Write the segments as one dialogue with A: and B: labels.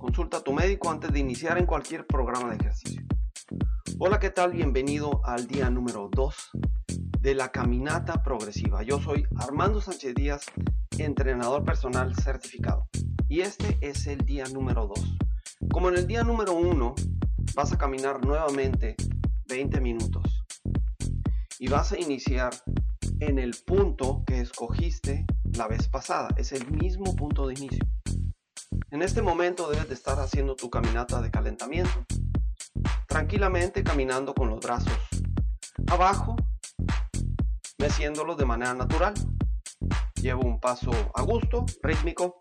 A: Consulta a tu médico antes de iniciar en cualquier programa de ejercicio. Hola, ¿qué tal? Bienvenido al día número 2 de la caminata progresiva. Yo soy Armando Sánchez Díaz, entrenador personal certificado. Y este es el día número 2. Como en el día número 1 vas a caminar nuevamente 20 minutos y vas a iniciar en el punto que escogiste la vez pasada. Es el mismo punto de inicio. En este momento debes de estar haciendo tu caminata de calentamiento. Tranquilamente caminando con los brazos abajo, meciéndolos de manera natural. Llevo un paso a gusto, rítmico.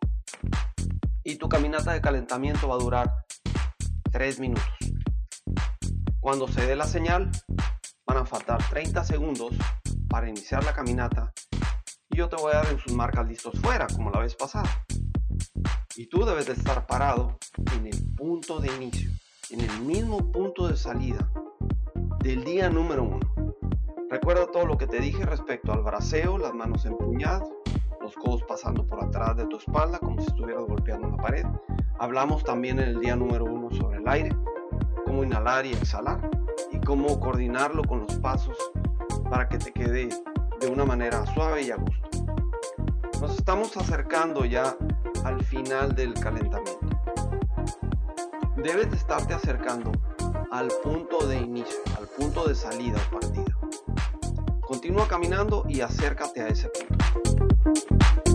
A: Y tu caminata de calentamiento va a durar 3 minutos. Cuando se dé la señal, van a faltar 30 segundos para iniciar la caminata y yo te voy a dar en sus marcas listos fuera, como la vez pasada. Y tú debes de estar parado en el punto de inicio, en el mismo punto de salida del día número uno. Recuerda todo lo que te dije respecto al braceo, las manos empuñadas, los codos pasando por atrás de tu espalda como si estuvieras golpeando la pared. Hablamos también en el día número uno sobre el aire, cómo inhalar y exhalar y cómo coordinarlo con los pasos para que te quede de una manera suave y a gusto. Nos estamos acercando ya al final del calentamiento. Debes de estarte acercando al punto de inicio, al punto de salida o partida. Continúa caminando y acércate a ese punto.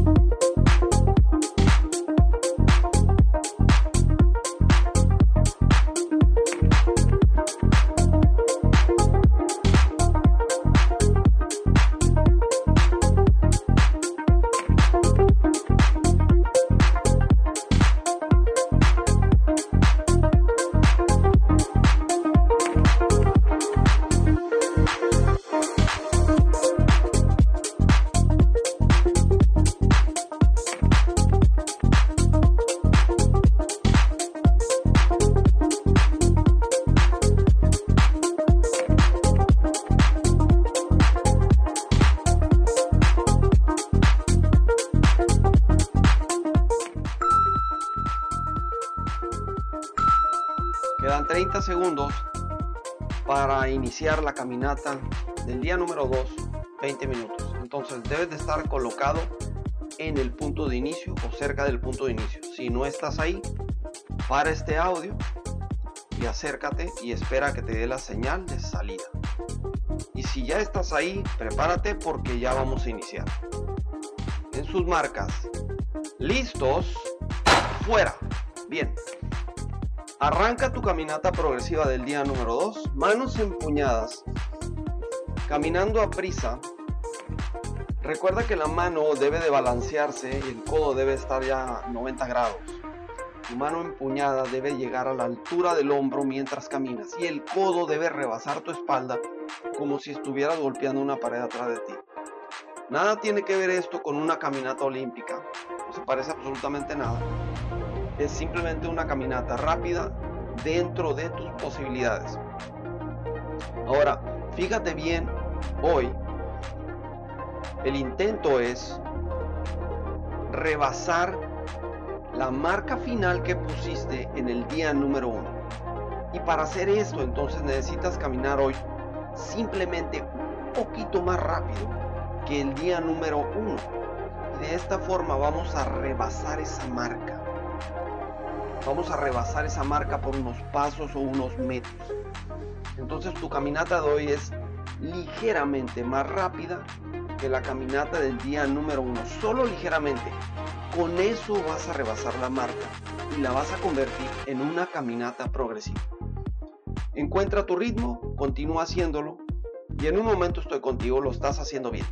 A: Para iniciar la caminata del día número 2, 20 minutos. Entonces debes de estar colocado en el punto de inicio o cerca del punto de inicio. Si no estás ahí, para este audio y acércate y espera que te dé la señal de salida. Y si ya estás ahí, prepárate porque ya vamos a iniciar. En sus marcas. Listos. Fuera. Bien. Arranca tu caminata progresiva del día número 2, manos empuñadas, caminando a prisa. Recuerda que la mano debe de balancearse y el codo debe estar ya a 90 grados. Tu mano empuñada debe llegar a la altura del hombro mientras caminas y el codo debe rebasar tu espalda como si estuvieras golpeando una pared atrás de ti. Nada tiene que ver esto con una caminata olímpica, no se parece absolutamente nada es simplemente una caminata rápida dentro de tus posibilidades. Ahora, fíjate bien, hoy el intento es rebasar la marca final que pusiste en el día número uno. Y para hacer esto, entonces necesitas caminar hoy simplemente un poquito más rápido que el día número uno. Y de esta forma vamos a rebasar esa marca vamos a rebasar esa marca por unos pasos o unos metros. Entonces tu caminata de hoy es ligeramente más rápida que la caminata del día número uno, solo ligeramente. Con eso vas a rebasar la marca y la vas a convertir en una caminata progresiva. Encuentra tu ritmo, continúa haciéndolo y en un momento estoy contigo, lo estás haciendo bien.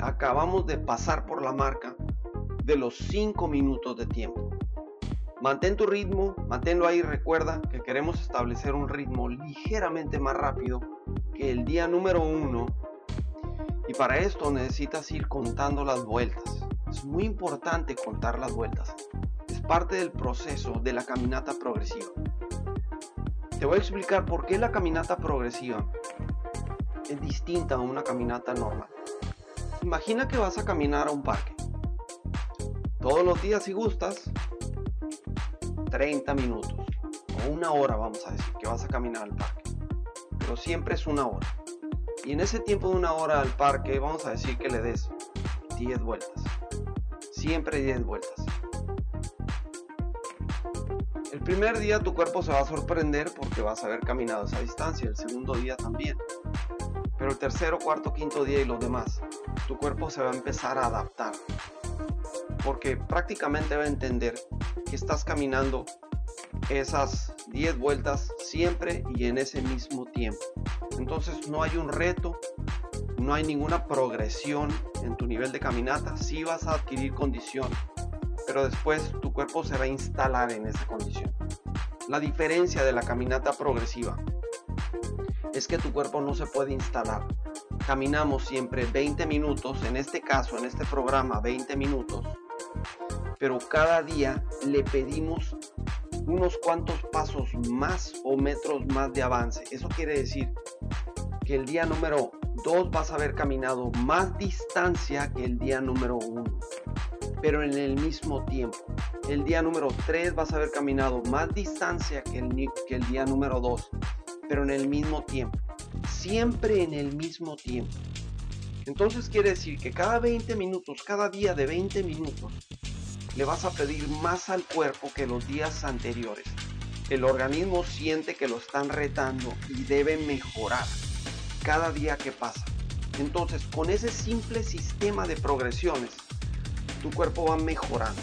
A: Acabamos de pasar por la marca de los 5 minutos de tiempo. Mantén tu ritmo, manténlo ahí. Recuerda que queremos establecer un ritmo ligeramente más rápido que el día número 1. Y para esto necesitas ir contando las vueltas. Es muy importante contar las vueltas. Es parte del proceso de la caminata progresiva. Te voy a explicar por qué la caminata progresiva es distinta a una caminata normal. Imagina que vas a caminar a un parque. Todos los días si gustas, 30 minutos o una hora vamos a decir que vas a caminar al parque. Pero siempre es una hora. Y en ese tiempo de una hora al parque vamos a decir que le des 10 vueltas. Siempre 10 vueltas. El primer día tu cuerpo se va a sorprender porque vas a haber caminado esa distancia. El segundo día también. Pero el tercero, cuarto, quinto día y los demás cuerpo se va a empezar a adaptar. Porque prácticamente va a entender que estás caminando esas 10 vueltas siempre y en ese mismo tiempo. Entonces no hay un reto, no hay ninguna progresión en tu nivel de caminata. Sí vas a adquirir condición, pero después tu cuerpo se va a instalar en esa condición. La diferencia de la caminata progresiva es que tu cuerpo no se puede instalar caminamos siempre 20 minutos, en este caso, en este programa 20 minutos, pero cada día le pedimos unos cuantos pasos más o metros más de avance. Eso quiere decir que el día número 2 vas a haber caminado más distancia que el día número 1, pero en el mismo tiempo. El día número 3 vas a haber caminado más distancia que el, día número 2, pero en el mismo tiempo siempre en el mismo tiempo. Entonces quiere decir que cada 20 minutos, cada día de 20 minutos, le vas a pedir más al cuerpo que los días anteriores. El organismo siente que lo están retando y debe mejorar cada día que pasa. Entonces, con ese simple sistema de progresiones, tu cuerpo va mejorando.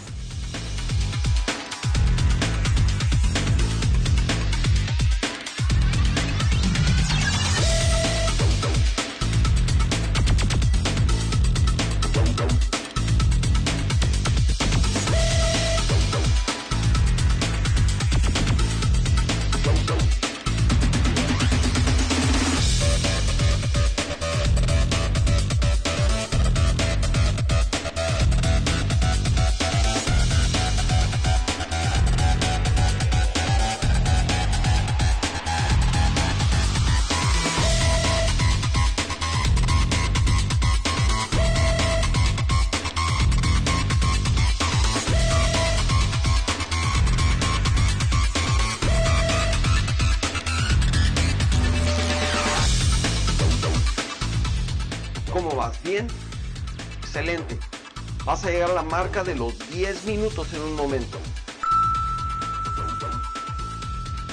A: Vas a llegar a la marca de los 10 minutos en un momento.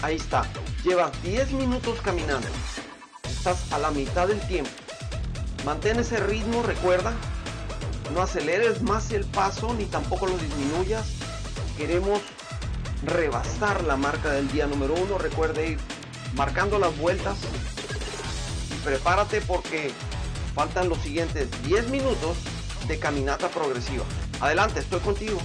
A: Ahí está. Llevas 10 minutos caminando. Estás a la mitad del tiempo. Mantén ese ritmo, recuerda. No aceleres más el paso ni tampoco lo disminuyas. Queremos rebasar la marca del día número uno. Recuerda ir marcando las vueltas. Y prepárate porque faltan los siguientes 10 minutos de caminata progresiva. Adelante, estoy contigo.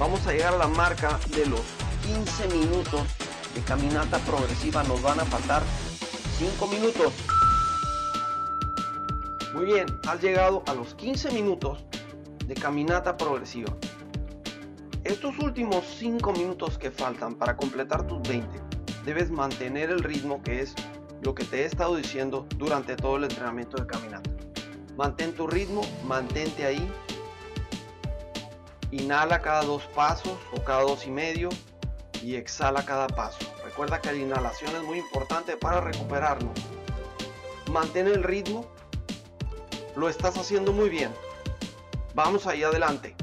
A: Vamos a llegar a la marca de los 15 minutos de caminata progresiva. Nos van a faltar 5 minutos. Muy bien, has llegado a los 15 minutos de caminata progresiva. Estos últimos 5 minutos que faltan para completar tus 20, debes mantener el ritmo que es lo que te he estado diciendo durante todo el entrenamiento de caminata. Mantén tu ritmo, mantente ahí. Inhala cada dos pasos o cada dos y medio y exhala cada paso. Recuerda que la inhalación es muy importante para recuperarnos. Mantén el ritmo. Lo estás haciendo muy bien. Vamos ahí adelante.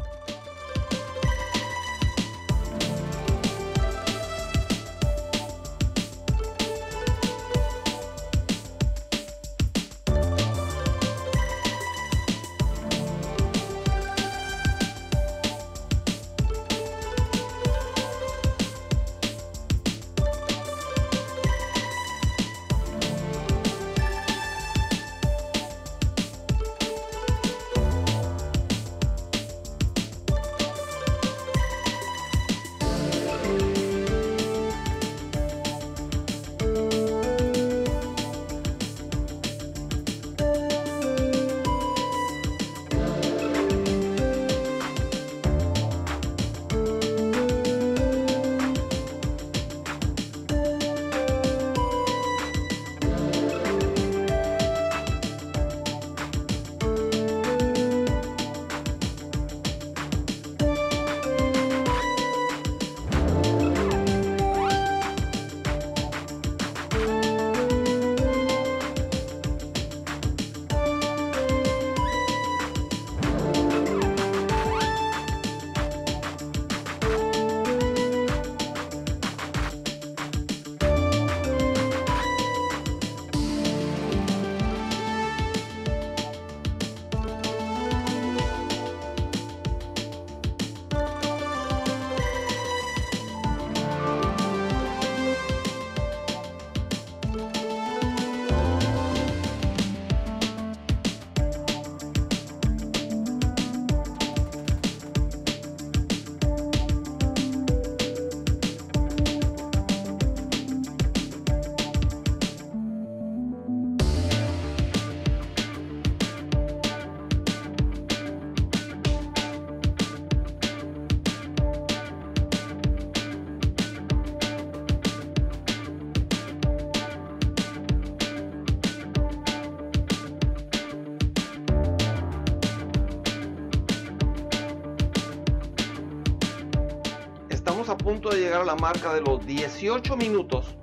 A: La marca de los 18 minutos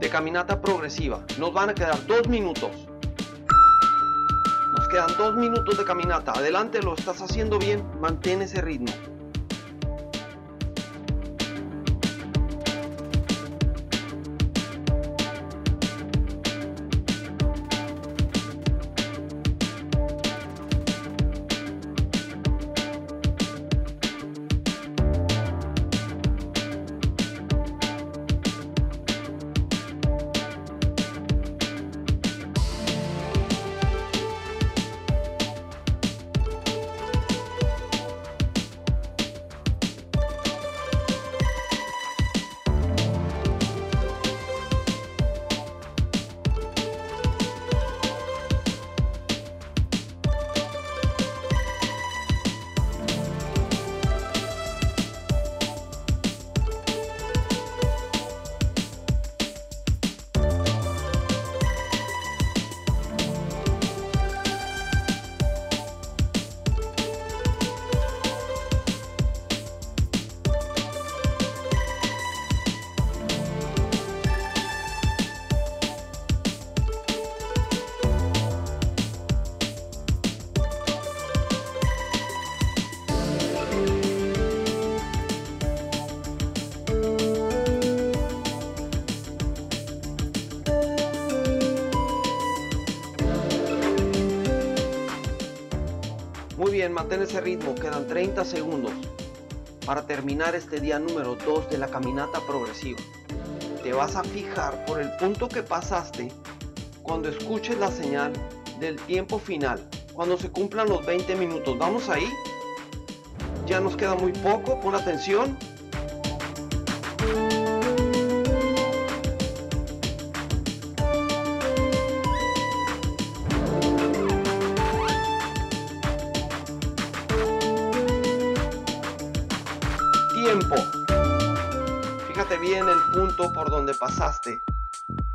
A: de caminata progresiva. Nos van a quedar dos minutos. Nos quedan dos minutos de caminata. Adelante, lo estás haciendo bien. Mantén ese ritmo. Bien, mantén ese ritmo. Quedan 30 segundos para terminar este día número 2 de la caminata progresiva. Te vas a fijar por el punto que pasaste cuando escuches la señal del tiempo final. cuando se cumplan los 20 minutos. Vamos ahí. Ya nos queda muy poco. Pon atención. Punto por donde pasaste.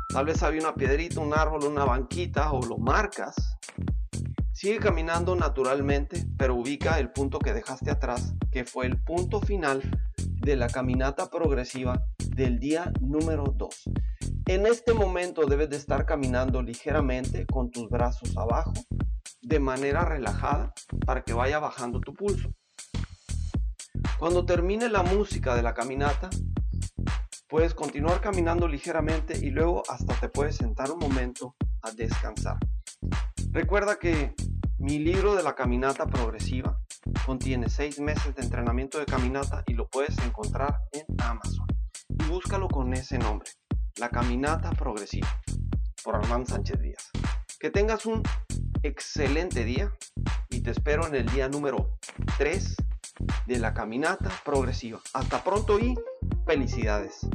A: Tal vez había una piedrita, un árbol, una banquita o lo marcas. Sigue caminando naturalmente, pero ubica el punto que dejaste atrás, que fue el punto final de la caminata progresiva del día número 2. En este momento debes de estar caminando ligeramente con tus brazos abajo, de manera relajada, para que vaya bajando tu pulso. Cuando termine la música de la caminata, puedes continuar caminando ligeramente y luego hasta te puedes sentar un momento a descansar. Recuerda que mi libro de la caminata progresiva contiene seis meses de entrenamiento de caminata y lo puedes encontrar en Amazon. Y búscalo con ese nombre, La Caminata Progresiva, por Armando Sánchez Díaz. Que tengas un excelente día y te espero en el día número 3 de la caminata progresiva. Hasta pronto y felicidades.